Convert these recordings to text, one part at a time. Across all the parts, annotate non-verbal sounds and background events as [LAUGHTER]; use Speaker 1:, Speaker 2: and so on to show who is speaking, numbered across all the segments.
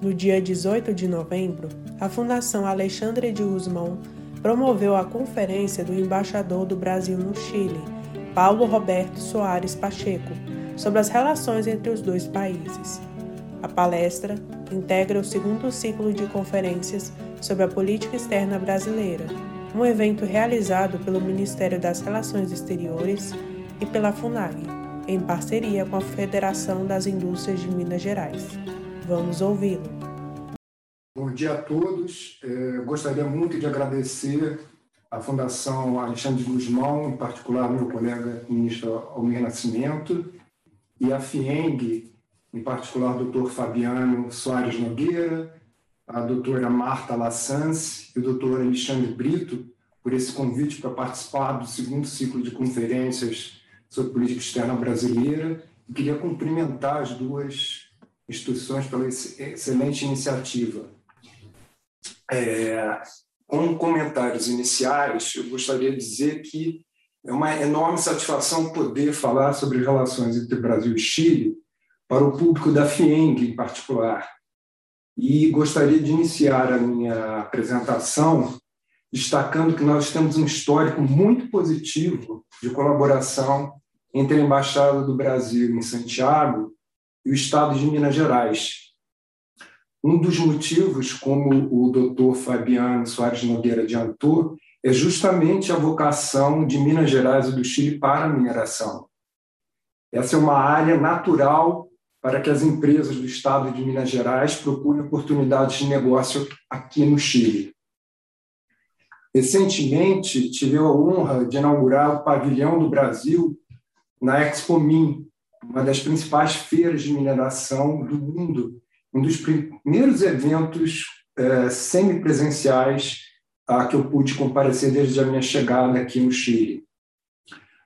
Speaker 1: No dia 18 de novembro, a Fundação Alexandre de Guzmão promoveu a conferência do embaixador do Brasil no Chile, Paulo Roberto Soares Pacheco, sobre as relações entre os dois países. A palestra integra o segundo ciclo de conferências sobre a política externa brasileira, um evento realizado pelo Ministério das Relações Exteriores e pela FUNAG, em parceria com a Federação das Indústrias de Minas Gerais. Vamos ouvi-lo.
Speaker 2: Bom dia a todos. É, gostaria muito de agradecer à Fundação Alexandre Guzmão, em particular meu colega ministro Almir Nascimento, e a FIENG, em particular doutor Fabiano Soares Nogueira, a doutora Marta Lassance e o doutor Alexandre Brito, por esse convite para participar do segundo ciclo de conferências sobre política externa brasileira. E queria cumprimentar as duas instituições pela excelente iniciativa. É, com comentários iniciais, eu gostaria de dizer que é uma enorme satisfação poder falar sobre relações entre Brasil e Chile para o público da FIENG, em particular. E gostaria de iniciar a minha apresentação destacando que nós temos um histórico muito positivo de colaboração entre a Embaixada do Brasil em Santiago e o Estado de Minas Gerais. Um dos motivos, como o doutor Fabiano Soares Nogueira adiantou, é justamente a vocação de Minas Gerais e do Chile para a mineração. Essa é uma área natural para que as empresas do estado de Minas Gerais procurem oportunidades de negócio aqui no Chile. Recentemente, tive a honra de inaugurar o pavilhão do Brasil na Expo Min, uma das principais feiras de mineração do mundo, um dos primeiros eventos é, semipresenciais a que eu pude comparecer desde a minha chegada aqui no Chile.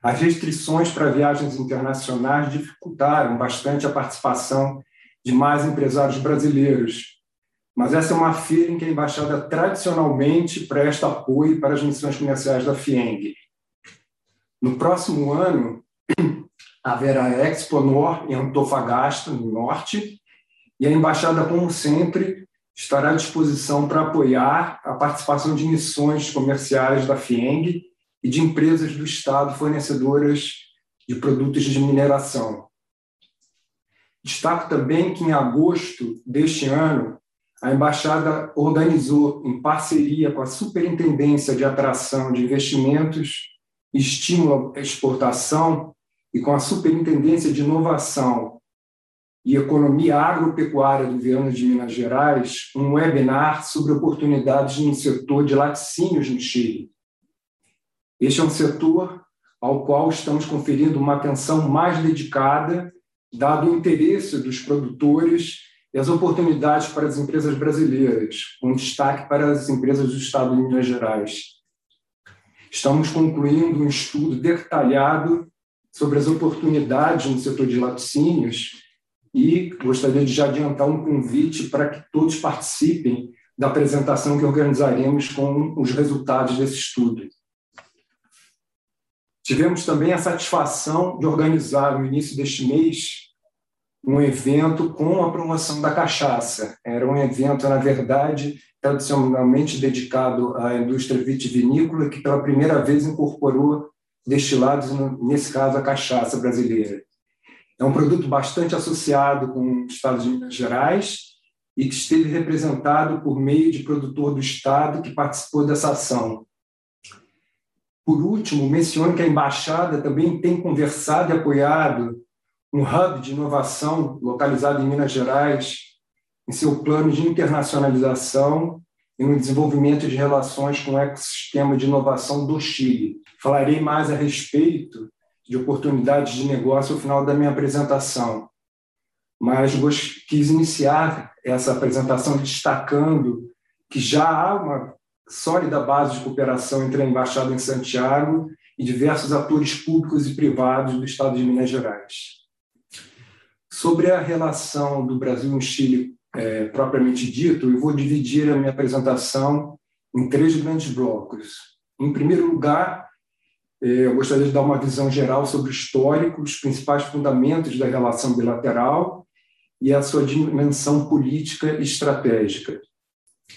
Speaker 2: As restrições para viagens internacionais dificultaram bastante a participação de mais empresários brasileiros, mas essa é uma feira em que a embaixada tradicionalmente presta apoio para as missões comerciais da FIENG. No próximo ano, [CLEARS THROAT] haverá a Expo Nor em Antofagasta, no norte, e a embaixada, como sempre, estará à disposição para apoiar a participação de missões comerciais da FIENG e de empresas do Estado fornecedoras de produtos de mineração. Destaco também que, em agosto deste ano, a Embaixada organizou, em parceria com a Superintendência de Atração de Investimentos e Estímulo à Exportação e com a Superintendência de Inovação e Economia Agropecuária do Governo de Minas Gerais, um webinar sobre oportunidades no setor de laticínios no Chile. Este é um setor ao qual estamos conferindo uma atenção mais dedicada, dado o interesse dos produtores e as oportunidades para as empresas brasileiras, com destaque para as empresas do Estado de Minas Gerais. Estamos concluindo um estudo detalhado sobre as oportunidades no setor de laticínios e gostaria de já adiantar um convite para que todos participem da apresentação que organizaremos com os resultados desse estudo. Tivemos também a satisfação de organizar, no início deste mês, um evento com a promoção da cachaça. Era um evento, na verdade, tradicionalmente dedicado à indústria vitivinícola, que pela primeira vez incorporou destilados, nesse caso, a cachaça brasileira. É um produto bastante associado com o estado de Minas Gerais e que esteve representado por meio de produtor do estado que participou dessa ação. Por último, menciono que a embaixada também tem conversado e apoiado um hub de inovação localizado em Minas Gerais, em seu plano de internacionalização e no desenvolvimento de relações com o ecossistema de inovação do Chile. Falarei mais a respeito de oportunidades de negócio ao final da minha apresentação, mas quis iniciar essa apresentação destacando que já há uma sólida base de cooperação entre a Embaixada em Santiago e diversos atores públicos e privados do Estado de Minas Gerais. Sobre a relação do Brasil e Chile é, propriamente dito, eu vou dividir a minha apresentação em três grandes blocos. Em primeiro lugar, eu gostaria de dar uma visão geral sobre o histórico, os principais fundamentos da relação bilateral. e a sua dimensão política e estratégica.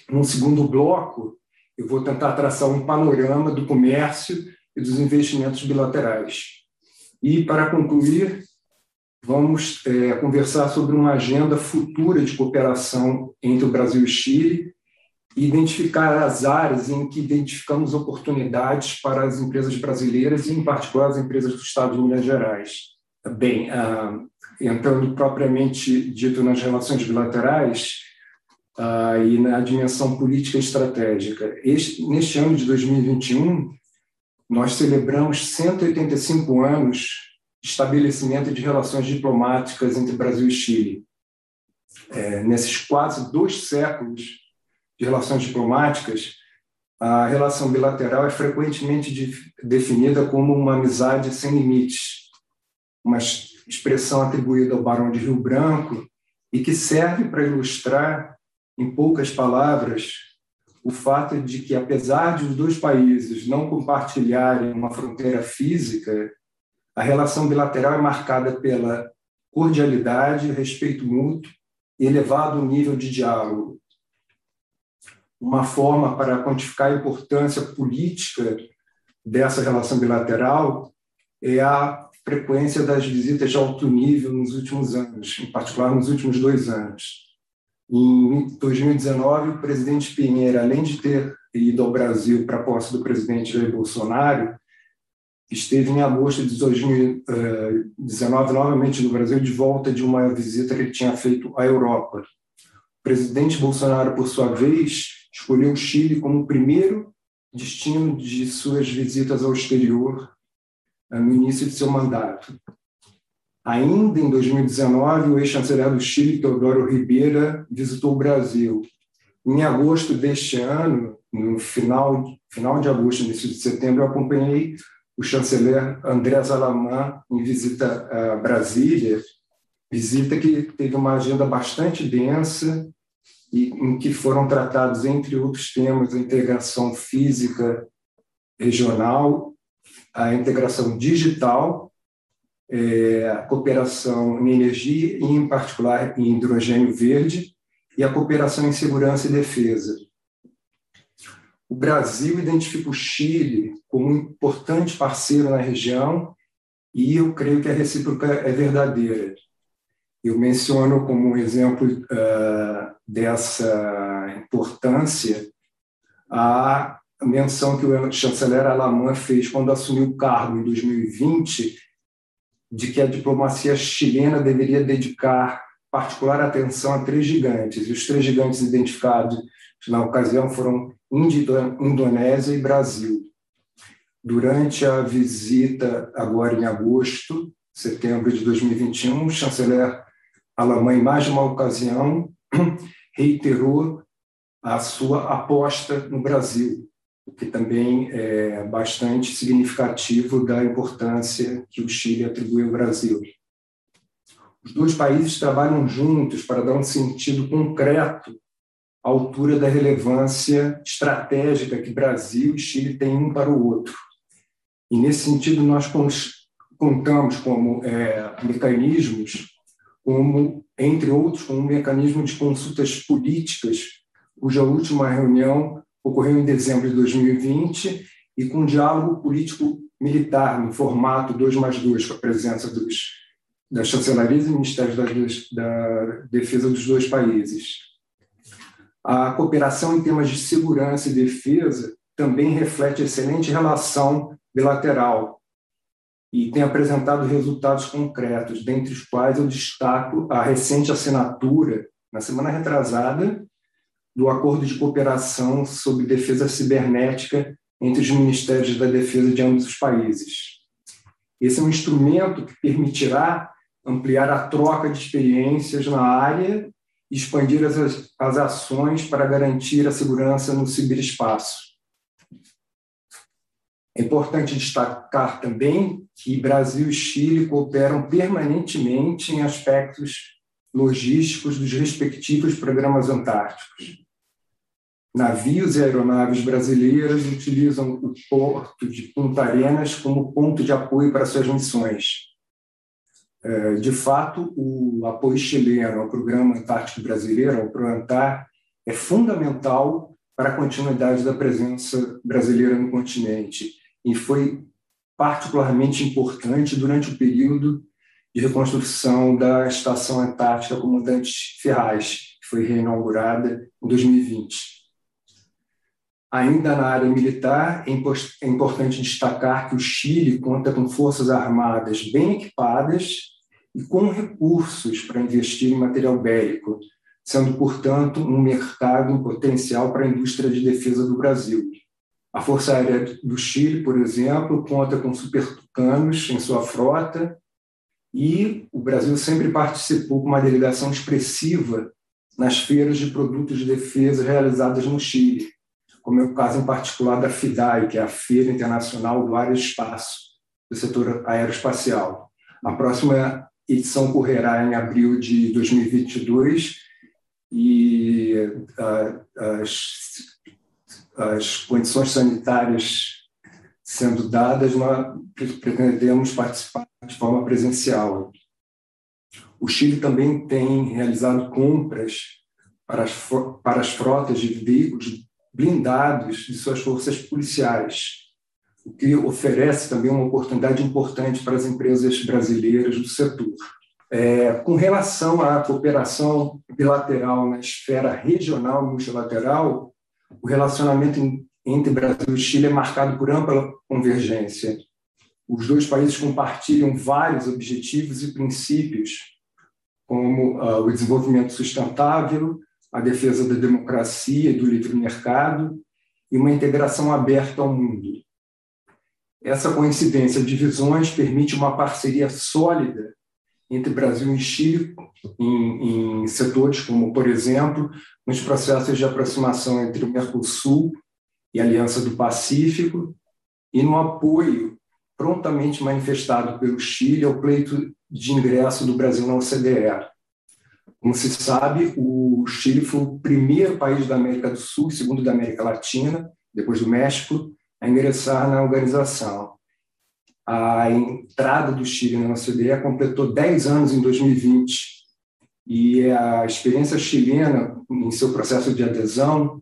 Speaker 2: No segundo bloco, eu vou tentar traçar um panorama do comércio e dos investimentos bilaterais. E, para concluir, vamos é, conversar sobre uma agenda futura de cooperação entre o Brasil e o Chile e identificar as áreas em que identificamos oportunidades para as empresas brasileiras e, em particular, as empresas do Estado de Minas Gerais. Bem, ah, entrando propriamente dito nas relações bilaterais ah, e na dimensão política estratégica, este, neste ano de 2021, nós celebramos 185 anos de estabelecimento de relações diplomáticas entre Brasil e Chile. É, nesses quase dois séculos de relações diplomáticas, a relação bilateral é frequentemente de, definida como uma amizade sem limites, uma expressão atribuída ao Barão de Rio Branco e que serve para ilustrar, em poucas palavras, o fato de que, apesar de os dois países não compartilharem uma fronteira física, a relação bilateral é marcada pela cordialidade, respeito mútuo e elevado nível de diálogo, uma forma para quantificar a importância política dessa relação bilateral é a frequência das visitas de alto nível nos últimos anos, em particular nos últimos dois anos. Em 2019, o presidente Pinheira, além de ter ido ao Brasil para a posse do presidente Jair Bolsonaro, esteve em agosto de 2019 novamente no Brasil, de volta de uma visita que ele tinha feito à Europa. O presidente Bolsonaro, por sua vez, escolheu o Chile como o primeiro destino de suas visitas ao exterior eh, no início de seu mandato. Ainda em 2019, o ex-chanceler do Chile, Teodoro Ribeira, visitou o Brasil. Em agosto deste ano, no final, final de agosto, início de setembro, eu acompanhei o chanceler André Alamã em visita a Brasília, visita que teve uma agenda bastante densa e em que foram tratados, entre outros temas, a integração física regional, a integração digital, é, a cooperação em energia, e em particular em hidrogênio verde, e a cooperação em segurança e defesa. O Brasil identifica o Chile como um importante parceiro na região e eu creio que a recíproca é verdadeira. Eu menciono como um exemplo uh, dessa importância a menção que o chanceler Alamã fez quando assumiu o cargo em 2020, de que a diplomacia chilena deveria dedicar particular atenção a três gigantes. E os três gigantes identificados na ocasião foram Índia, Indonésia e Brasil. Durante a visita, agora em agosto, setembro de 2021, o chanceler Alamã, em mais de uma ocasião, [CLEARS THROAT] reiterou a sua aposta no Brasil, o que também é bastante significativo da importância que o Chile atribui ao Brasil. Os dois países trabalham juntos para dar um sentido concreto à altura da relevância estratégica que Brasil e Chile têm um para o outro. E, nesse sentido, nós contamos como é, mecanismos como, entre outros, como um mecanismo de consultas políticas, cuja última reunião ocorreu em dezembro de 2020, e com um diálogo político-militar no formato 2 mais 2, com a presença dos, das chancelarias e ministérios da, da defesa dos dois países. A cooperação em temas de segurança e defesa também reflete excelente relação bilateral e tem apresentado resultados concretos, dentre os quais eu destaco a recente assinatura, na semana retrasada, do Acordo de Cooperação sobre Defesa Cibernética entre os Ministérios da Defesa de ambos os países. Esse é um instrumento que permitirá ampliar a troca de experiências na área e expandir as, as ações para garantir a segurança no ciberespaço. É importante destacar também que Brasil e Chile cooperam permanentemente em aspectos logísticos dos respectivos programas antárticos. Navios e aeronaves brasileiras utilizam o porto de Punta Arenas como ponto de apoio para suas missões. é, de fato, o apoio chileno ao Programa Antártico Brasileiro, ao PROANTAR, é fundamental para a continuidade da presença brasileira no continente e foi particularmente importante durante o período de reconstrução da Estação Antártica Comandante Ferraz, que foi reinaugurada em 2020. Ainda na área militar, é, é importante destacar que o Chile conta com forças armadas bem equipadas e com recursos para investir em material bélico, sendo, portanto, um mercado em potencial para a indústria de defesa do Brasil. A Força Aérea do Chile, por exemplo, conta com supertucanos em sua frota e o Brasil sempre participou com uma delegação expressiva nas feiras de produtos de defesa realizadas no Chile, como é o caso em particular da FIDAI, que é a Feira Internacional do Aeroespaço, do setor aeroespacial. A próxima edição correrá em abril de 2022 e uh, as, as condições sanitárias sendo dadas, nós pretendemos participar de forma presencial. O Chile também tem realizado compras para as, para as frotas de veículos blindados de suas forças policiais, o que oferece também uma oportunidade importante para as empresas brasileiras do setor. É, com relação à cooperação bilateral na esfera regional e multilateral, o relacionamento entre Brasil e Chile é marcado por ampla convergência. Os dois países compartilham vários objetivos e princípios, como uh, o desenvolvimento sustentável, a defesa da democracia e do livre mercado e uma integração aberta ao mundo. Essa coincidência de visões permite uma parceria sólida entre Brasil e Chile em, em setores como, por exemplo, nos processos de aproximação entre o Mercosul e a Aliança do Pacífico e no apoio prontamente manifestado pelo Chile ao pleito de ingresso do Brasil na OCDE. Como se sabe, o Chile foi o primeiro país da América do Sul, segundo da América Latina, depois do México, a ingressar na organização. A entrada do Chile na OCDE completou 10 anos em 2020 e a experiência chilena em seu processo de adesão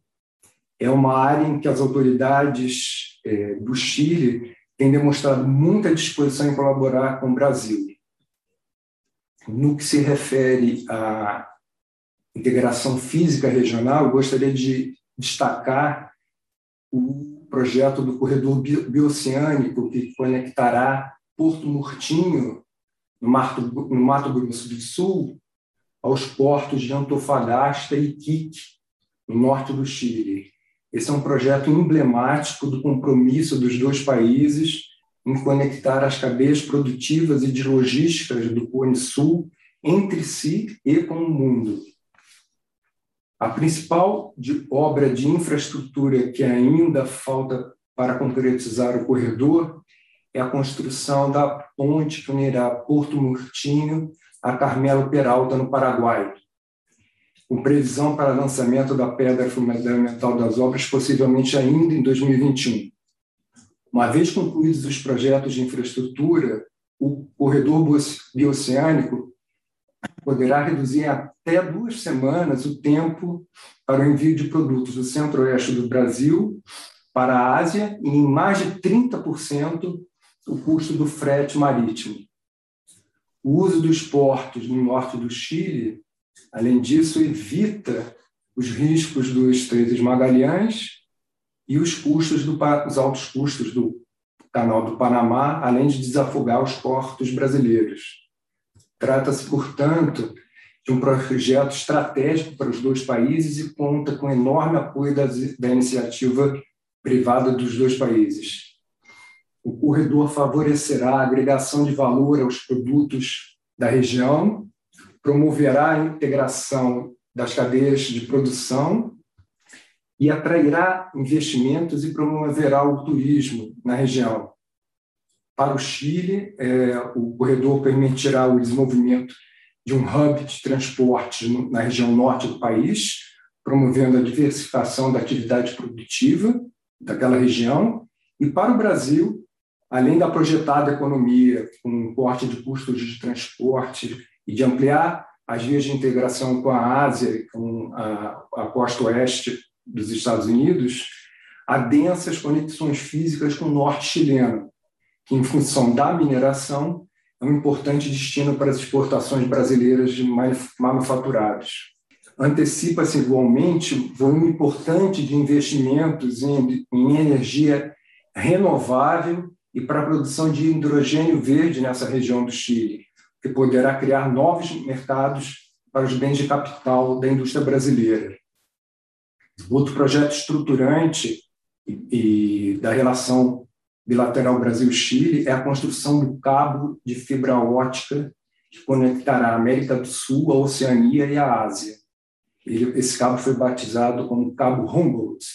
Speaker 2: é uma área em que as autoridades é, do Chile têm demonstrado muita disposição em colaborar com o Brasil. No que se refere à integração física regional, gostaria de destacar o projeto do corredor bioceânico que conectará Porto Murtinho, no Mato, no Mato Grosso do Sul, aos portos de Antofagasta e Iquique, no norte do Chile. Esse é um projeto emblemático do compromisso dos dois países em conectar as cadeias produtivas e de logísticas do Cone Sul entre si e com o mundo. A principal de obra de infraestrutura que ainda falta para concretizar o corredor é a construção da ponte que unirá Porto Murtinho a Carmelo Peralta, no Paraguai, com previsão para lançamento da pedra fundamental das obras possivelmente ainda em 2021. Uma vez concluídos os projetos de infraestrutura, o corredor bioceânico poderá reduzir até duas semanas o tempo para o envio de produtos do centro-oeste do Brasil para a Ásia e em mais de 30% o custo do frete marítimo. O uso dos portos no norte do Chile, além disso, evita os riscos do Estreito de Magalhães e os custos do, os altos custos do Canal do Panamá, além de desafogar os portos brasileiros. Trata-se, portanto, de um projeto estratégico para os dois países e conta com enorme apoio da, da iniciativa privada dos dois países. O corredor favorecerá a agregação de valor aos produtos da região, promoverá a integração das cadeias de produção e atrairá investimentos e promoverá o turismo na região. Para o Chile, é, o corredor permitirá o desenvolvimento de um hub de transporte na região norte do país, promovendo a diversificação da atividade produtiva daquela região. E para o Brasil, além da projetada economia com um corte de custos de transporte e de ampliar as vias de integração com a Ásia, com a, a costa oeste dos Estados Unidos, há densas conexões físicas com o norte chileno, que, em função da mineração, é um importante destino para as exportações brasileiras de manufaturados. Antecipa-se igualmente volume importante de investimentos em, em energia renovável e para a produção de hidrogênio verde nessa região do Chile, que poderá criar novos mercados para os bens de capital da indústria brasileira. Outro projeto estruturante e, e da relação bilateral Brasil-Chile é a construção do cabo de fibra ótica que conectará a América do Sul, a Oceania e a Ásia. Ele, esse cabo foi batizado como Cabo Humboldt.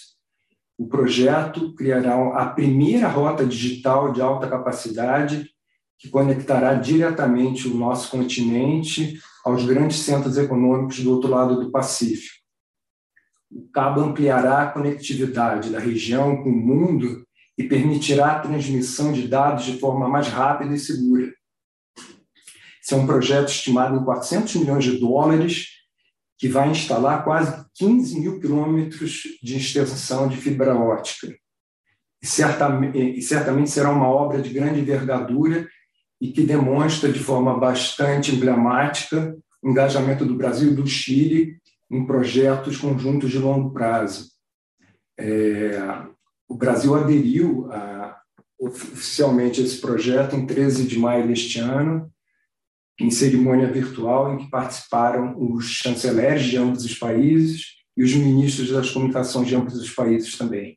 Speaker 2: O projeto criará a primeira rota digital de alta capacidade que conectará diretamente o nosso continente aos grandes centros econômicos do outro lado do Pacífico. O cabo ampliará a conectividade da região com o mundo e permitirá a transmissão de dados de forma mais rápida e segura. Esse é um projeto estimado em 400 milhões de dólares, que vai instalar quase 15 mil quilômetros de extensão de fibra ótica. E certamente, e certamente será uma obra de grande envergadura e que demonstra de forma bastante emblemática o engajamento do Brasil e do Chile em projetos conjuntos de longo prazo. É, o Brasil aderiu a, oficialmente a esse projeto em 13 de maio deste ano, em cerimônia virtual em que participaram os chanceleres de ambos os países e os ministros das comunicações de ambos os países também.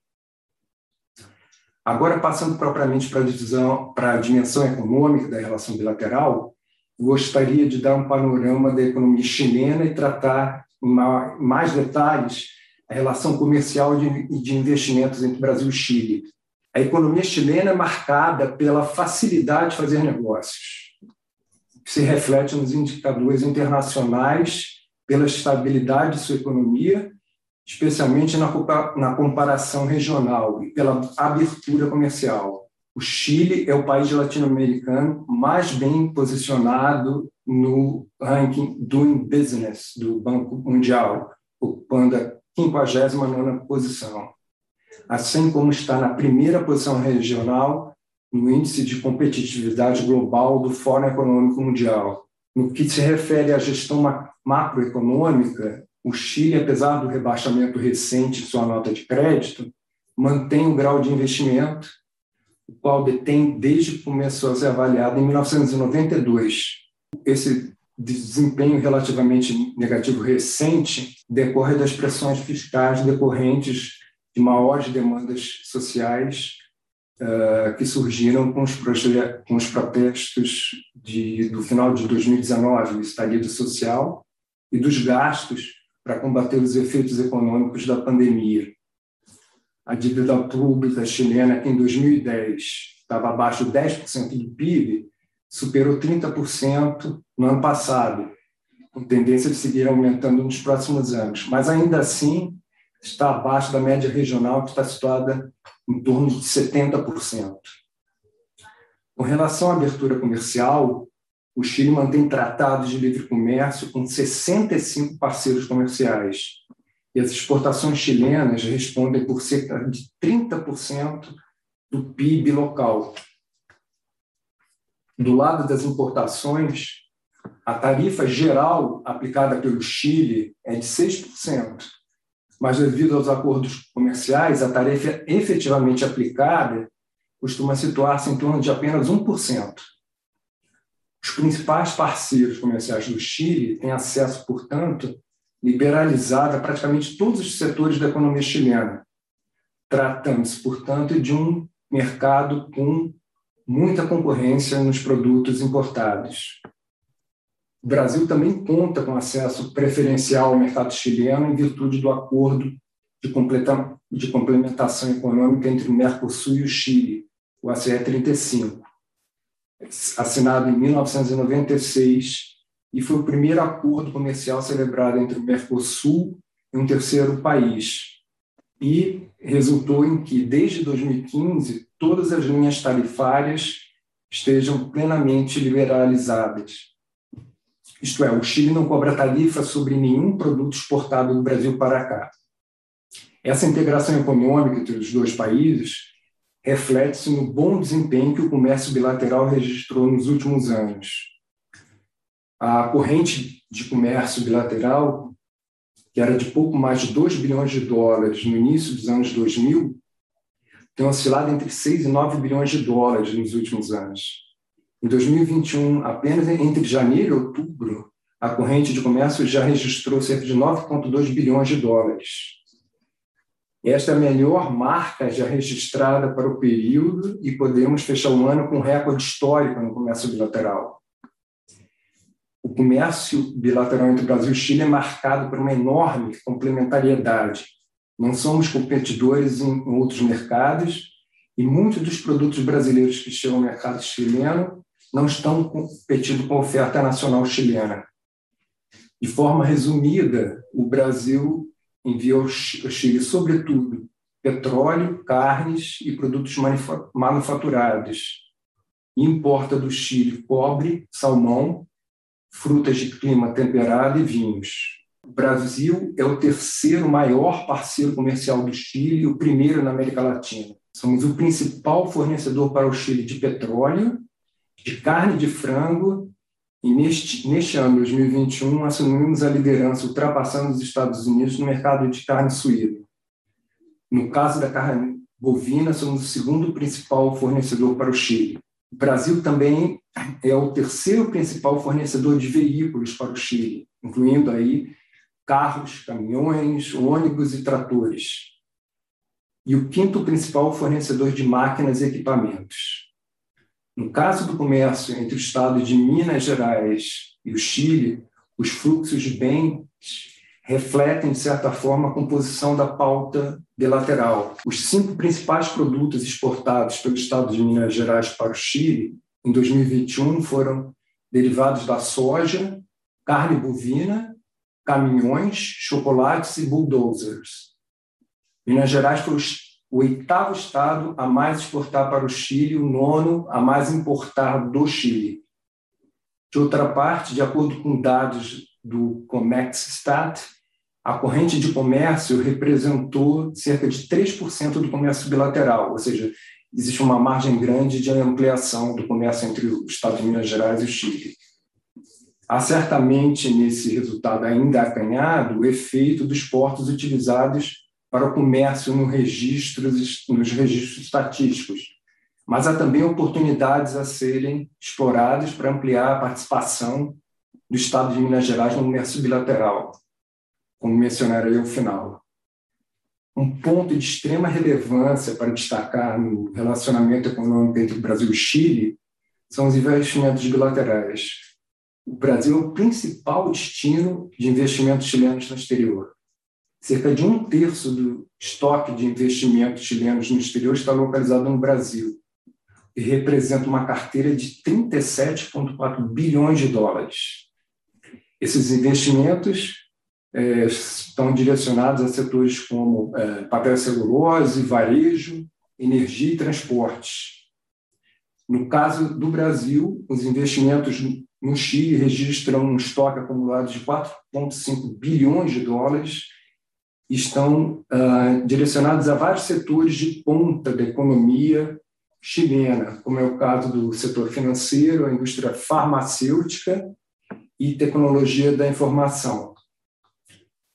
Speaker 2: Agora, passando propriamente para a, divisão, para a dimensão econômica da relação bilateral, gostaria de dar um panorama da economia chilena e tratar em mais detalhes a relação comercial e de investimentos entre Brasil e Chile. A economia chilena é marcada pela facilidade de fazer negócios, que se reflete nos indicadores internacionais, pela estabilidade de sua economia especialmente na, comparação regional e pela abertura comercial. O Chile é o país latino-americano mais bem posicionado no ranking Doing Business do Banco Mundial, ocupando a 59ª posição, assim como está na primeira posição regional no Índice de Competitividade Global do Fórum Econômico Mundial. No que se refere à gestão macroeconômica, o Chile, apesar do rebaixamento recente de sua nota de crédito, mantém o grau de investimento, o qual detém desde que começou a ser avaliado em 1992. Esse desempenho relativamente negativo recente decorre das pressões fiscais decorrentes de maiores demandas sociais uh, que surgiram com os, com os protestos de, do final de 2019, do estalido social, e dos gastos para combater os efeitos econômicos da pandemia. A dívida pública chilena, que em 2010 estava abaixo de 10% do PIB, superou 30% no ano passado, com tendência de seguir aumentando nos próximos anos. Mas ainda assim, está abaixo da média regional, que está situada em torno de 70%. Com relação à abertura comercial, o Chile mantém tratados de livre comércio com 65 parceiros comerciais. E as exportações chilenas respondem por cerca de 30% do PIB local. Do lado das importações, a tarifa geral aplicada pelo Chile é de 6%, mas devido aos acordos comerciais, a tarifa efetivamente aplicada costuma situar-se em torno de apenas 1%. Os principais parceiros comerciais do Chile têm acesso, portanto, liberalizado a praticamente todos os setores da economia chilena, tratando-se, portanto, de um mercado com muita concorrência nos produtos importados. O Brasil também conta com acesso preferencial ao mercado chileno em virtude do acordo de, de complementação econômica entre o Mercosul e o Chile, o ACE 35 assinado em 1996 e foi o primeiro acordo comercial celebrado entre o Mercosul e um terceiro país. E resultou em que, desde 2015, todas as linhas tarifárias estejam plenamente liberalizadas. Isto é, o Chile não cobra tarifa sobre nenhum produto exportado do Brasil para cá. Essa integração econômica entre os dois países reflete-se no bom desempenho que o comércio bilateral registrou nos últimos anos. A corrente de comércio bilateral, que era de pouco mais de 2 bilhões de dólares no início dos anos 2000, tem oscilado entre 6 e 9 bilhões de dólares nos últimos anos. Em 2021, apenas entre janeiro e outubro, a corrente de comércio já registrou cerca de 9,2 bilhões de dólares. Esta é a melhor marca já registrada para o período e podemos fechar o ano com um recorde histórico no comércio bilateral. O comércio bilateral entre Brasil e Chile é marcado por uma enorme complementariedade. Não somos competidores em outros mercados e muitos dos produtos brasileiros que chegam ao mercado chileno não estão competindo com a oferta nacional chilena. De forma resumida, o Brasil envia ao Chile, sobretudo, petróleo, carnes e produtos manufaturados. Importa do Chile cobre, salmão, frutas de clima temperado e vinhos. O Brasil é o terceiro maior parceiro comercial do Chile e o primeiro na América Latina. Somos o principal fornecedor para o Chile de petróleo, de carne de frango e neste, neste ano, 2021, assumimos a liderança, ultrapassando os Estados Unidos no mercado de carne suína. No caso da carne bovina, somos o segundo principal fornecedor para o Chile. O Brasil também é o terceiro principal fornecedor de veículos para o Chile, incluindo aí carros, caminhões, ônibus e tratores. E o quinto principal fornecedor de máquinas e equipamentos. No caso do comércio entre o estado de Minas Gerais e o Chile, os fluxos de bens refletem, de certa forma, a composição da pauta bilateral. Os cinco principais produtos exportados pelo estado de Minas Gerais para o Chile em 2021 foram derivados da soja, carne bovina, caminhões, chocolates e bulldozers. Minas Gerais foi o oitavo estado a mais exportar para o Chile, o nono a mais importar do Chile. De outra parte, de acordo com dados do Comexstat, a corrente de comércio representou cerca de 3% do comércio bilateral, ou seja, existe uma margem grande de ampliação do comércio entre o Estado de Minas Gerais e o Chile. Há certamente nesse resultado ainda acanhado o efeito dos portos utilizados para o comércio no registro, nos registros estatísticos. Mas há também oportunidades a serem exploradas para ampliar a participação do Estado de Minas Gerais no comércio bilateral, como mencionarei ao final. Um ponto de extrema relevância para destacar no relacionamento econômico entre o Brasil e o Chile são os investimentos bilaterais. O Brasil é o principal destino de investimentos chilenos no exterior. Cerca de um terço do estoque de investimentos chilenos no exterior está localizado no Brasil e representa uma carteira de 37,4 bilhões de dólares. Esses investimentos é, estão direcionados a setores como é, papel celulose, varejo, energia e transportes. No caso do Brasil, os investimentos no Chile registram um estoque acumulado de 4,5 bilhões de dólares estão uh, direcionados a vários setores de ponta da economia chilena, como é o caso do setor financeiro, a indústria farmacêutica e tecnologia da informação.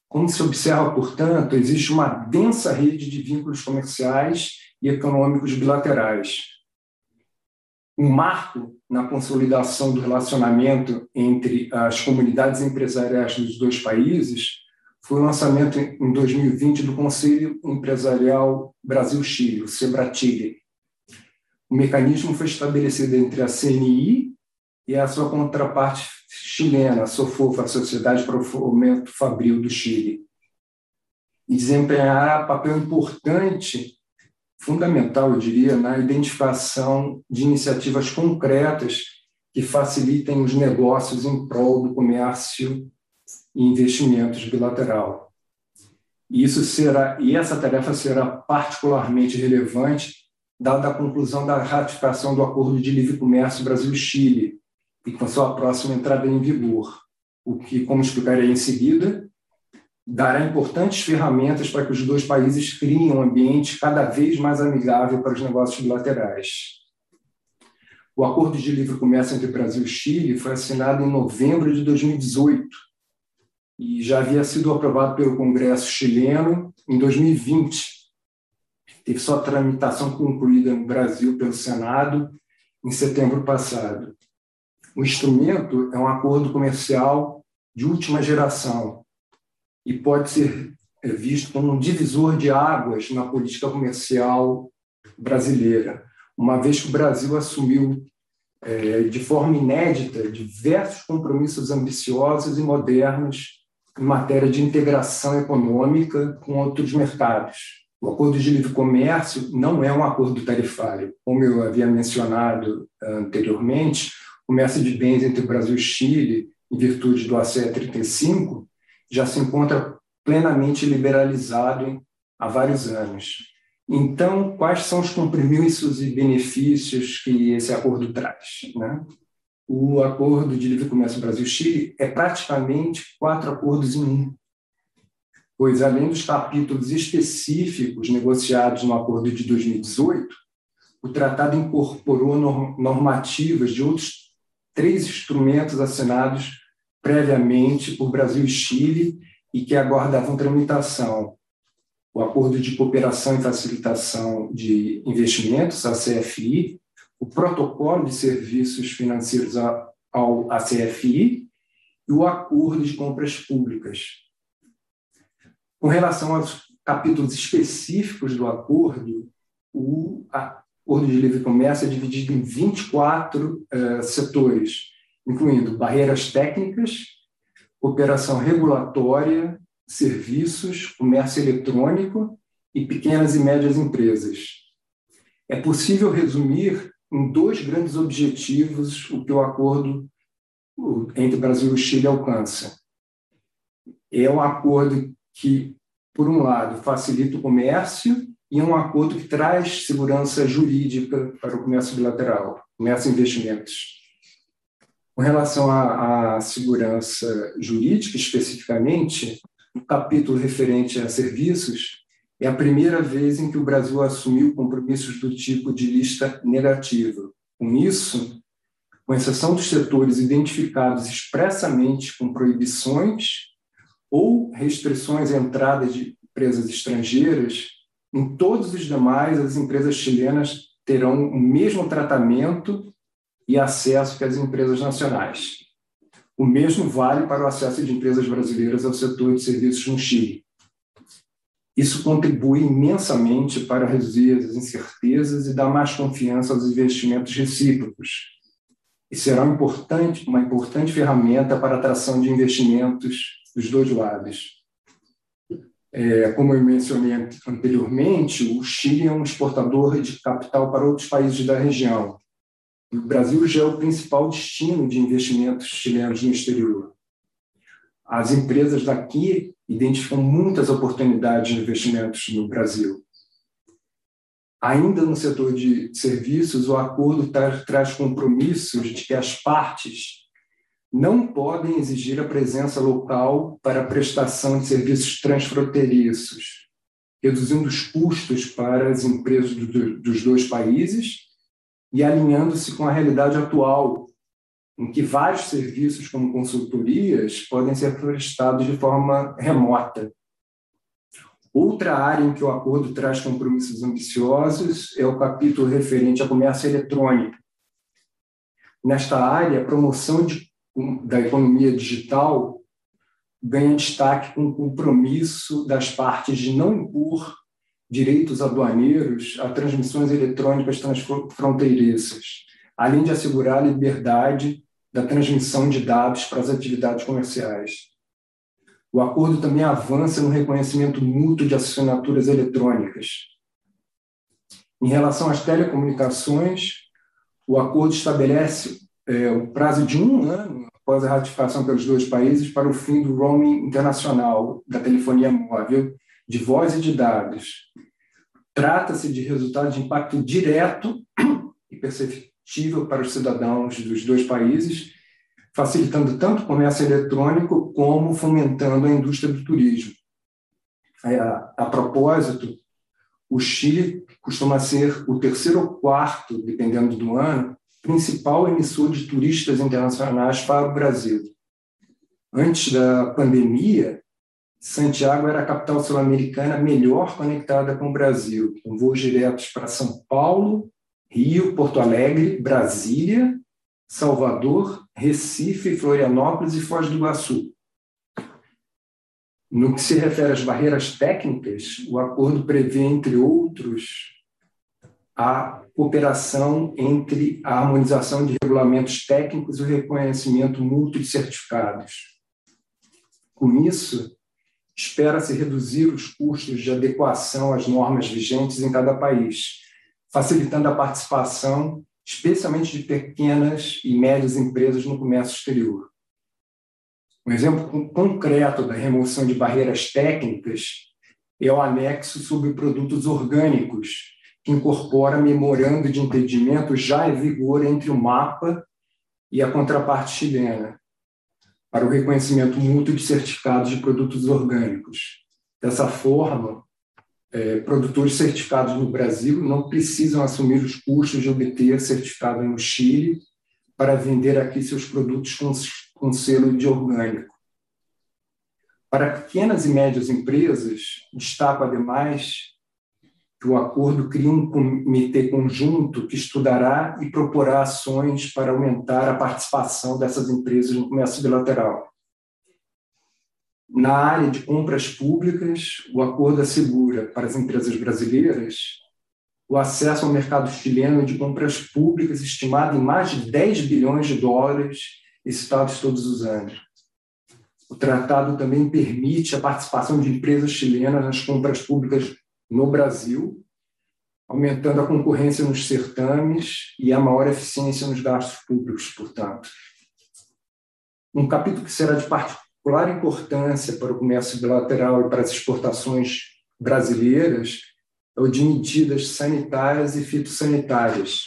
Speaker 2: Como se observa, portanto, existe uma densa rede de vínculos comerciais e econômicos bilaterais. Um marco na consolidação do relacionamento entre as comunidades empresariais dos dois países foi o lançamento em 2020 do Conselho Empresarial Brasil-Chile, o SEBRATILE. O mecanismo foi estabelecido entre a CNI e a sua contraparte chilena, a SOFOF, a Sociedade para o Fomento Fabril do Chile, e desempenhará papel importante, fundamental, eu diria, na identificação de iniciativas concretas que facilitem os negócios em prol do comércio e investimentos bilateral. E isso será e essa tarefa será particularmente relevante dada a conclusão da ratificação do Acordo de Livre Comércio Brasil-Chile e com sua próxima entrada em vigor, o que, como explicarei em seguida, dará importantes ferramentas para que os dois países criem um ambiente cada vez mais amigável para os negócios bilaterais. O Acordo de Livre Comércio entre Brasil e Chile foi assinado em novembro de 2018 e já havia sido aprovado pelo Congresso chileno em 2020. Teve sua tramitação concluída no Brasil pelo Senado em setembro passado. O instrumento é um acordo comercial de última geração e pode ser visto como um divisor de águas na política comercial brasileira, uma vez que o Brasil assumiu é, de forma inédita diversos compromissos ambiciosos e modernos em matéria de integração econômica com outros mercados. O acordo de livre comércio não é um acordo tarifário. Como eu havia mencionado anteriormente, o comércio de bens entre o Brasil e Chile, em virtude do ACE 35, já se encontra plenamente liberalizado há vários anos. Então, quais são os compromissos e benefícios que esse acordo traz? Né? O acordo de livre comércio Brasil-Chile é praticamente quatro acordos em um, pois, além dos capítulos específicos negociados no acordo de 2018, o tratado incorporou normativas de outros três instrumentos assinados previamente por Brasil e Chile e que aguardavam tramitação, o Acordo de Cooperação e Facilitação de Investimentos, a CFI, o Protocolo de Serviços Financeiros ao ACFI e o Acordo de Compras Públicas. Com relação aos capítulos específicos do acordo, o Acordo de Livre Comércio é dividido em 24 uh, eh, setores, incluindo barreiras técnicas, cooperação regulatória, serviços, comércio eletrônico e pequenas e médias empresas. É possível resumir em dois grandes objetivos o que o acordo entre Brasil e Chile alcança. É um acordo que, por um lado, facilita o comércio e é um acordo que traz segurança jurídica para o comércio bilateral, comércio e investimentos. Com relação à, à segurança jurídica, especificamente, o capítulo referente a serviços é a primeira vez em que o Brasil assumiu compromissos do tipo de lista negativa. Com isso, com exceção dos setores identificados expressamente com proibições ou restrições à entrada de empresas estrangeiras, em todos os demais, as empresas chilenas terão o mesmo tratamento e acesso que as empresas nacionais. O mesmo vale para o acesso de empresas brasileiras ao setor de serviços no Chile. Isso contribui imensamente para reduzir as incertezas e dar mais confiança aos investimentos recíprocos. E será importante, uma importante ferramenta para a atração de investimentos dos dois lados. É, como eu mencionei anteriormente, o Chile é um exportador de capital para outros países da região, o Brasil já é o principal destino de investimentos chilenos no exterior. As empresas daqui identificam muitas oportunidades de investimentos no Brasil. Ainda no setor de serviços, o acordo traz compromissos de que as partes não podem exigir a presença local para a prestação de serviços transfronteiriços, reduzindo os custos para as empresas dos dois países e alinhando-se com a realidade atual, em que vários serviços, como consultorias, podem ser prestados de forma remota. Outra área em que o acordo traz compromissos ambiciosos é o capítulo referente a comércio eletrônico. Nesta área, a promoção de, da economia digital ganha destaque com o compromisso das partes de não impor direitos aduaneiros a transmissões eletrônicas transfronteiriças, além de assegurar a liberdade da transmissão de dados para as atividades comerciais. O acordo também avança no reconhecimento mútuo de assinaturas eletrônicas. Em relação às telecomunicações, o acordo estabelece é, o prazo de um ano após a ratificação pelos dois países para o fim do roaming internacional da telefonia móvel de voz e de dados. Trata-se de resultado de impacto direto e perceptível para os cidadãos dos dois países, facilitando tanto o comércio eletrônico como fomentando a indústria do turismo. A, a propósito, o Chile costuma ser o terceiro ou quarto, dependendo do ano, principal emissor de turistas internacionais para o Brasil. Antes da pandemia, Santiago era a capital sul-americana melhor conectada com o Brasil, com voos diretos para São Paulo, Rio, Porto Alegre, Brasília, Salvador, Recife, Florianópolis e Foz do Iguaçu. No que se refere às barreiras técnicas, o acordo prevê, entre outros, a cooperação entre a harmonização de regulamentos técnicos e o reconhecimento mútuo de certificados. Com isso, espera-se reduzir os custos de adequação às normas vigentes em cada país, facilitando a participação, especialmente de pequenas e médias empresas no comércio exterior. Um exemplo concreto da remoção de barreiras técnicas é o anexo sobre produtos orgânicos, que incorpora memorando de entendimento já em vigor entre o MAPA e a contraparte chilena, para o reconhecimento mútuo de certificados de produtos orgânicos. Dessa forma, é, produtores certificados no Brasil não precisam assumir os custos de obter certificado no Chile para vender aqui seus produtos com, com selo de orgânico. Para pequenas e médias empresas, destaco ademais que o acordo cria um comitê conjunto que estudará e proporá ações para aumentar a participação dessas empresas no comércio bilateral. Na área de compras públicas, o acordo assegura para as empresas brasileiras o acesso ao mercado chileno de compras públicas estimado em mais de 10 bilhões de dólares, citados todos os anos. O tratado também permite a participação de empresas chilenas nas compras públicas no Brasil, aumentando a concorrência nos certames e a maior eficiência nos gastos públicos, portanto. Um capítulo que será de particular importância para o comércio bilateral e para as exportações brasileiras é o de medidas sanitárias e fitossanitárias.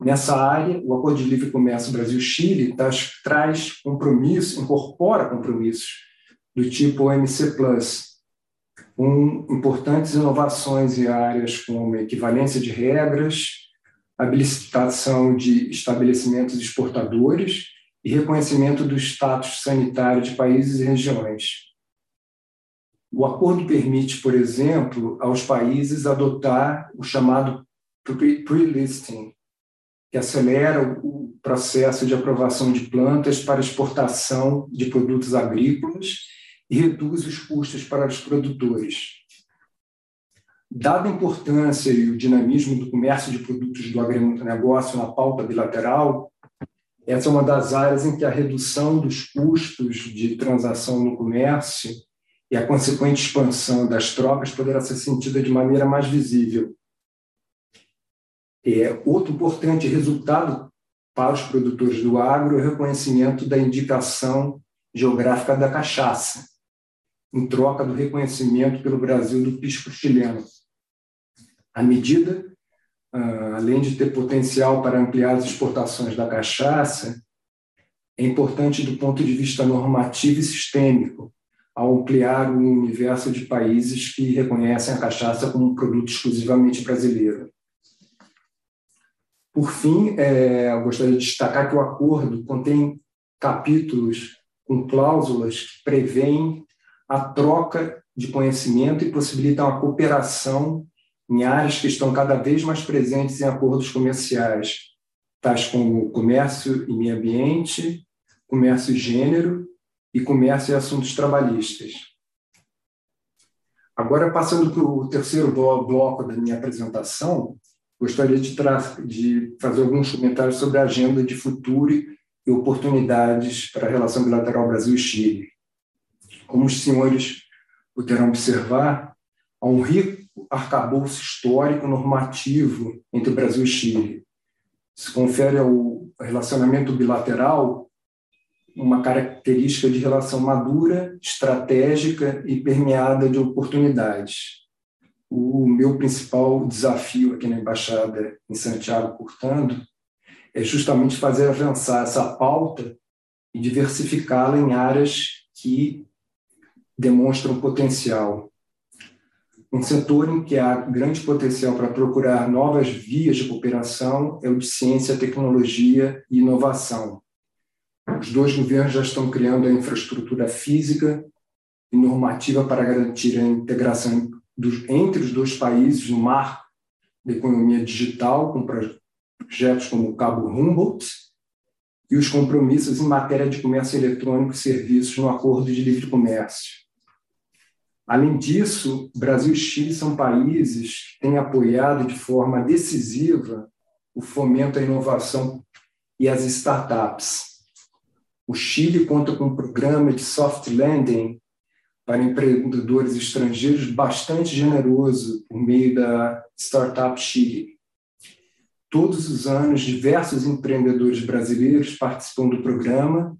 Speaker 2: Nessa área, o Acordo de Livre Comércio Brasil-Chile traz compromissos, incorpora compromissos do tipo OMC+, com importantes inovações em áreas como equivalência de regras, habilitação de estabelecimentos exportadores e reconhecimento do status sanitário de países e regiões. O acordo permite, por exemplo, aos países adotar o chamado pre-listing, que acelera o processo de aprovação de plantas para exportação de produtos agrícolas e reduz os custos para os produtores. Dada a importância e o dinamismo do comércio de produtos do agronegócio na pauta bilateral, essa é uma das áreas em que a redução dos custos de transação no comércio e a consequente expansão das trocas poderá ser sentida de maneira mais visível. É, outro importante resultado para os produtores do agro é o reconhecimento da indicação geográfica da cachaça, em troca do reconhecimento pelo Brasil do pisco chileno. A medida, ah, além de ter potencial para ampliar as exportações da cachaça, é importante do ponto de vista normativo e sistêmico, ao ampliar o universo de países que reconhecem a cachaça como um produto exclusivamente brasileiro. Por fim, é, eu gostaria de destacar que o acordo contém capítulos com cláusulas que prevêem a troca de conhecimento e possibilitam a cooperação em áreas que estão cada vez mais presentes em acordos comerciais, tais como comércio e meio ambiente, comércio e gênero e comércio e assuntos trabalhistas. Agora, passando para o terceiro bloco da minha apresentação, gostaria de, de fazer alguns comentários sobre a agenda de futuro e oportunidades para a relação bilateral Brasil-Chile. Como os senhores poderão observar, há um rico arcabouço histórico normativo entre Brasil e Chile. Se confere ao relacionamento bilateral uma característica de relação madura, estratégica e permeada de oportunidades. o meu principal desafio aqui na Embaixada em Santiago, portanto, é justamente fazer avançar essa pauta e diversificá-la em áreas que demonstram potencial. Um setor em que há grande potencial para procurar novas vias de cooperação é o de ciência, tecnologia e inovação. Os dois governos já estão criando a infraestrutura física e normativa para garantir a integração dos, entre os dois países no marco da economia digital, com projetos como o Cabo Humboldt e os compromissos em matéria de comércio eletrônico e serviços no Acordo de Livre Comércio. Além disso, Brasil e Chile são países que têm apoiado de forma decisiva o fomento à inovação e às startups. O Chile conta com um programa de soft landing para empreendedores estrangeiros bastante generoso por meio da Startup Chile. Todos os anos, diversos empreendedores brasileiros participam do programa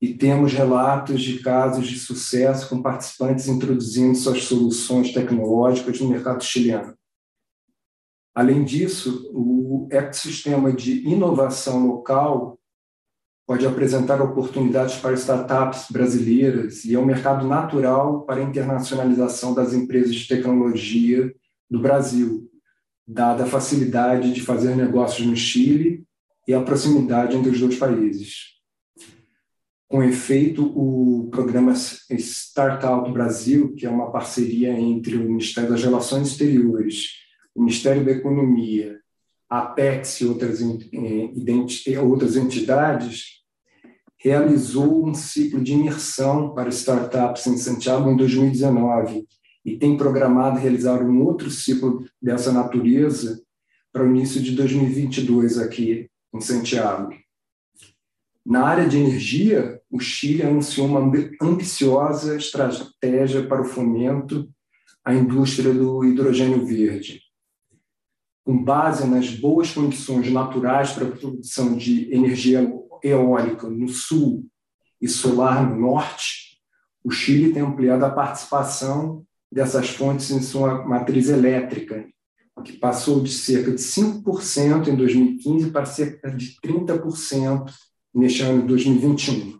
Speaker 2: e temos relatos de casos de sucesso com participantes introduzindo suas soluções tecnológicas no mercado chileno. Além disso, o ecossistema de inovação local pode apresentar oportunidades para startups brasileiras e é um mercado natural para a internacionalização das empresas de tecnologia do Brasil, dada a facilidade de fazer negócios no Chile e a proximidade entre os dois países. Com efeito, o programa Startup Brasil, que é uma parceria entre o Ministério das Relações Exteriores, o Ministério da Economia, a Apex e outras, eh, outras entidades, realizou um ciclo de imersão para startups em Santiago em 2019 e tem programado realizar um outro ciclo dessa natureza para o início de 2022 aqui em Santiago. Na área de energia, o Chile anunciou uma ambiciosa estratégia para o fomento à indústria do hidrogênio verde. Com base nas boas condições naturais para a produção de energia eólica no sul e solar no norte, o Chile tem ampliado a participação dessas fontes em sua matriz elétrica, que passou de cerca de 5% em 2015 para cerca de 30% neste ano de 2021.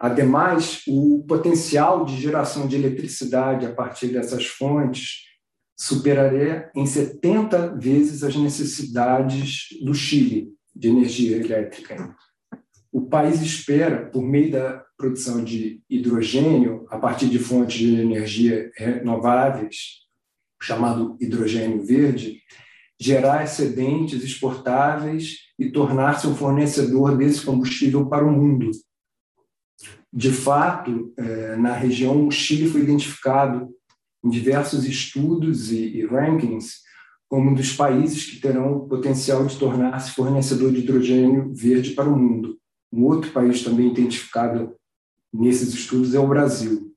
Speaker 2: Ademais, o potencial de geração de eletricidade a partir dessas fontes superaria em 70 vezes as necessidades do Chile, de energia elétrica. O país espera, por meio da produção de hidrogênio a partir de fontes de energia renováveis, chamado hidrogênio verde, gerar excedentes exportáveis e tornar-se um fornecedor desse combustível para o mundo. De fato, é, na região, o Chile foi identificado em diversos estudos e rankings como um dos países que terão o potencial de tornar-se fornecedor de hidrogênio verde para o mundo. Um outro país também identificado nesses estudos é o Brasil.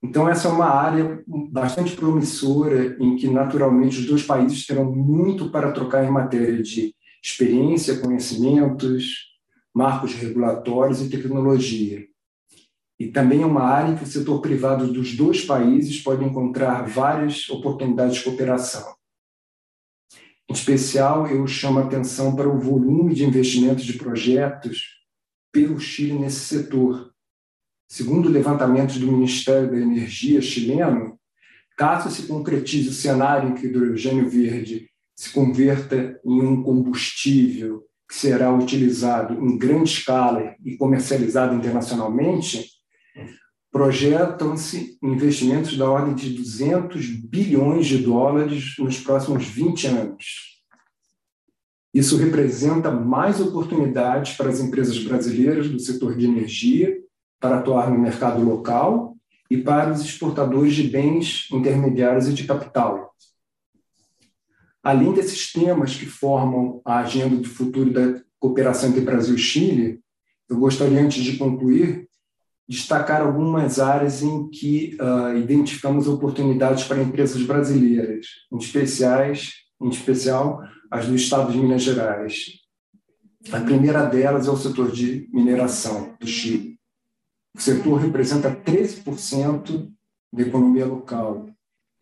Speaker 2: Então, essa é uma área bastante promissora em que, naturalmente, os dois países terão muito para trocar em matéria de experiência, conhecimentos, marcos regulatórios e tecnologia. E também é uma área em que o setor privado dos dois países pode encontrar várias oportunidades de cooperação. Em especial, eu chamo a atenção para o volume de investimentos de projetos pelo Chile nesse setor. Segundo levantamentos do Ministério da Energia chileno, caso se concretize o cenário em que o hidrogênio verde se converta em um combustível que será utilizado em grande escala e comercializado internacionalmente, projetam-se investimentos da ordem de 200 bilhões de dólares nos próximos 20 anos. Isso representa mais oportunidades para as empresas brasileiras do setor de energia para atuar no mercado local e para os exportadores de bens intermediários e de capital. Além desses temas que formam a agenda do futuro da cooperação entre Brasil e Chile, eu gostaria, antes de concluir, destacar algumas áreas em que uh, identificamos oportunidades para empresas brasileiras, em, especiais, em especial as do Estado de Minas Gerais. A primeira delas é o setor de mineração do Chile. O setor representa 13% da economia local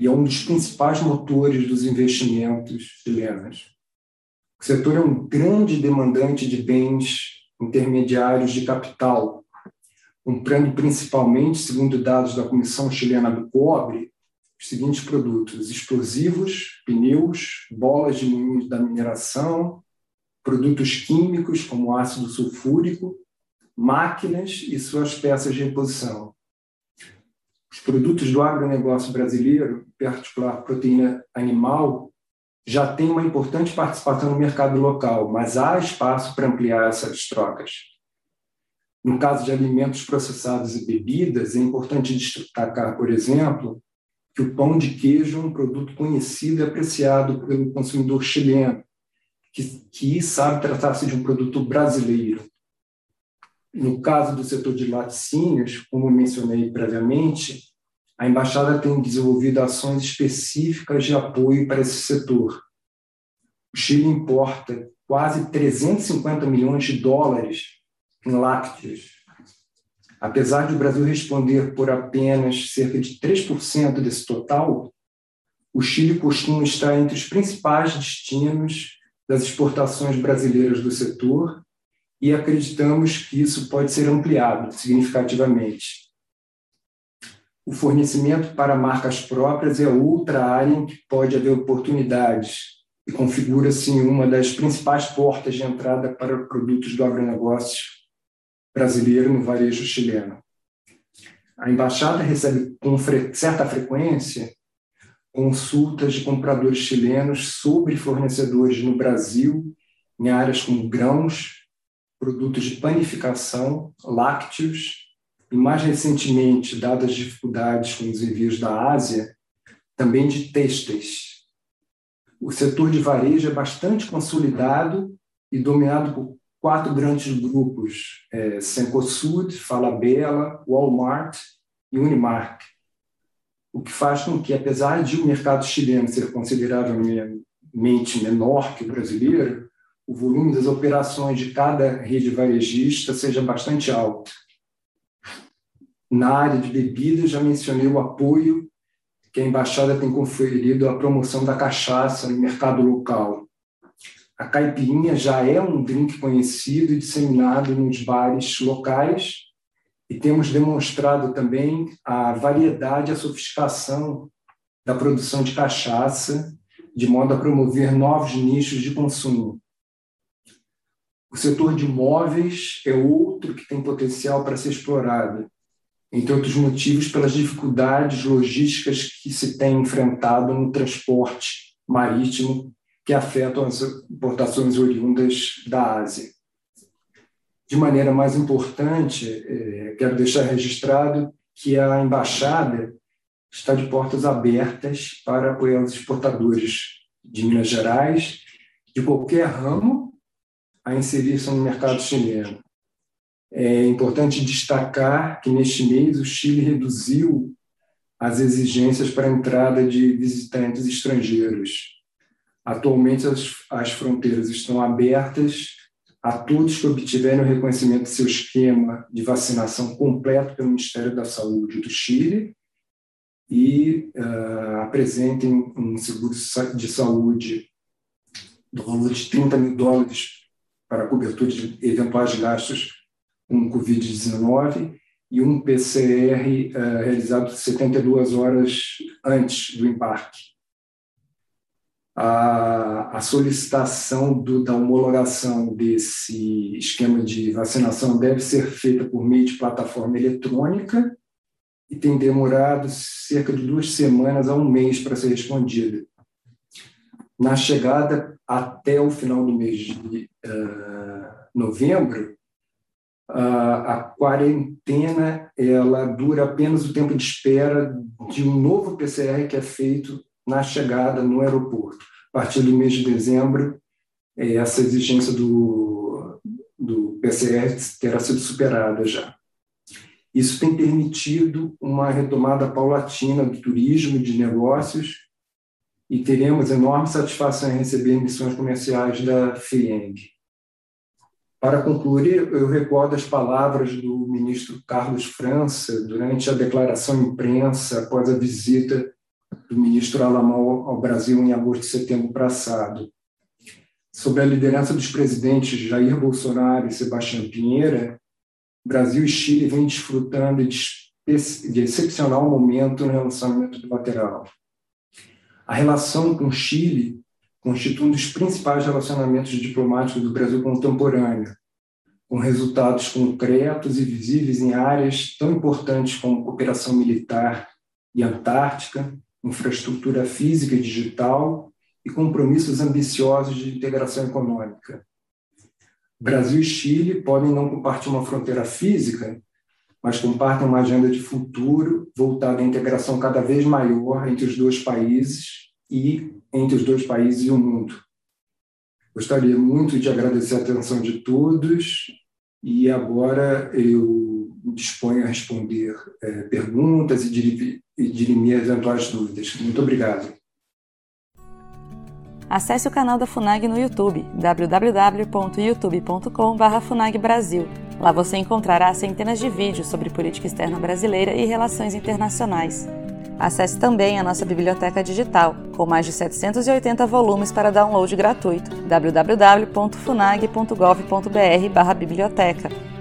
Speaker 2: e é um dos principais motores dos investimentos chilenos. O setor é um grande demandante de bens intermediários de capital, comprando principalmente, segundo dados da Comissão Chilena do Cobre, os seguintes produtos: explosivos, pneus, bolas de moinhos da mineração, produtos químicos como ácido sulfúrico, máquinas e suas peças de reposição. Os produtos do agronegócio brasileiro, em particular proteína animal, já têm uma importante participação no mercado local, mas há espaço para ampliar essas trocas. No caso de alimentos processados e bebidas, é importante destacar, por exemplo, que o pão de queijo é um produto conhecido e apreciado pelo consumidor chileno, que, que sabe tratar-se de um produto brasileiro. No caso do setor de laticínios, como mencionei previamente, a embaixada tem desenvolvido ações específicas de apoio para esse setor. O Chile importa quase 350 milhões de dólares em lácteos. Apesar de o Brasil responder por apenas cerca de 3% desse total, o Chile costuma estar entre os principais destinos das exportações brasileiras do setor e acreditamos que isso pode ser ampliado significativamente. O fornecimento para marcas próprias é outra área em que pode haver oportunidades e configura-se uma das principais portas de entrada para produtos do agronegócio brasileiro no varejo chileno. A embaixada recebe com certa frequência consultas de compradores chilenos sobre fornecedores no Brasil em áreas como grãos, produtos de panificação, lácteos e, mais recentemente, dadas as dificuldades com os envios da Ásia, também de têxteis, o setor de varejo é bastante consolidado e dominado por quatro grandes grupos: é, Cencosud, Falabella, Walmart e Unimark. O que faz com que, apesar de o mercado chileno ser consideravelmente menor que o brasileiro, o volume das operações de cada rede varejista seja bastante alto. Na área de bebidas, já mencionei o apoio que a embaixada tem conferido a promoção da cachaça no mercado local. A caipirinha já é um drink conhecido e disseminado nos bares locais e temos demonstrado também a variedade e a sofisticação da produção de cachaça, de modo a promover novos nichos de consumo. O setor de imóveis é outro que tem potencial para ser explorado entre outros motivos, pelas dificuldades logísticas que se tem enfrentado no transporte marítimo que afetam as importações oriundas da Ásia. De maneira mais importante, é, quero deixar registrado que a embaixada está de portas abertas para apoiar os exportadores de Minas Gerais, de qualquer ramo, a inserir-se no mercado chileno. É importante destacar que neste mês o Chile reduziu as exigências para a entrada de visitantes estrangeiros. Atualmente as, as fronteiras estão abertas a todos que obtiverem o reconhecimento do seu esquema de vacinação completo pelo Ministério da Saúde do Chile e uh, apresentem um seguro de saúde do valor de 30 mil dólares para cobertura de eventuais gastos com Covid-19 e um PCR uh, eh, realizado 72 horas antes do embarque. A, a solicitação do, da homologação desse esquema de vacinação deve ser feita por meio de plataforma eletrônica e tem demorado cerca de duas semanas a um mês para ser respondida. Na chegada até o final do mês de uh, novembro, a, quarentena ela dura apenas o tempo de espera de um novo PCR que é feito na chegada no aeroporto. A partir do mês de dezembro, é, essa exigência do, do PCR terá sido superada já. Isso tem permitido uma retomada paulatina do turismo, de negócios, e teremos enorme satisfação em receber missões comerciais da FIENG. Para concluir, eu recordo as palavras do ministro Carlos França durante a declaração imprensa após a visita do ministro Alamão ao Brasil em agosto e setembro passado. Sob a liderança dos presidentes Jair Bolsonaro e Sebastião Pinheira, Brasil e Chile vêm desfrutando de, de excepcional momento no relacionamento bilateral. A relação com Chile constitui um dos principais relacionamentos diplomáticos do Brasil contemporâneo, com resultados concretos e visíveis em áreas tão importantes como cooperação militar e antártica, infraestrutura física e digital e compromissos ambiciosos de integração econômica. Brasil e Chile podem não compartilhar uma fronteira física, mas compartem uma agenda de futuro voltada à integração cada vez maior entre os dois países e entre os dois países e o mundo. Gostaria muito de agradecer a atenção de todos e agora eu me disponho a responder é, perguntas e dirimir eventuais dúvidas. Muito obrigado.
Speaker 3: Acesse o canal da FUNAG no YouTube, www.youtube.com.br FUNAGBrasil. Lá você encontrará centenas de vídeos sobre política externa brasileira e relações internacionais. Acesse também a nossa biblioteca digital, com mais de 780 volumes para download gratuito, www.funag.gov.br/biblioteca.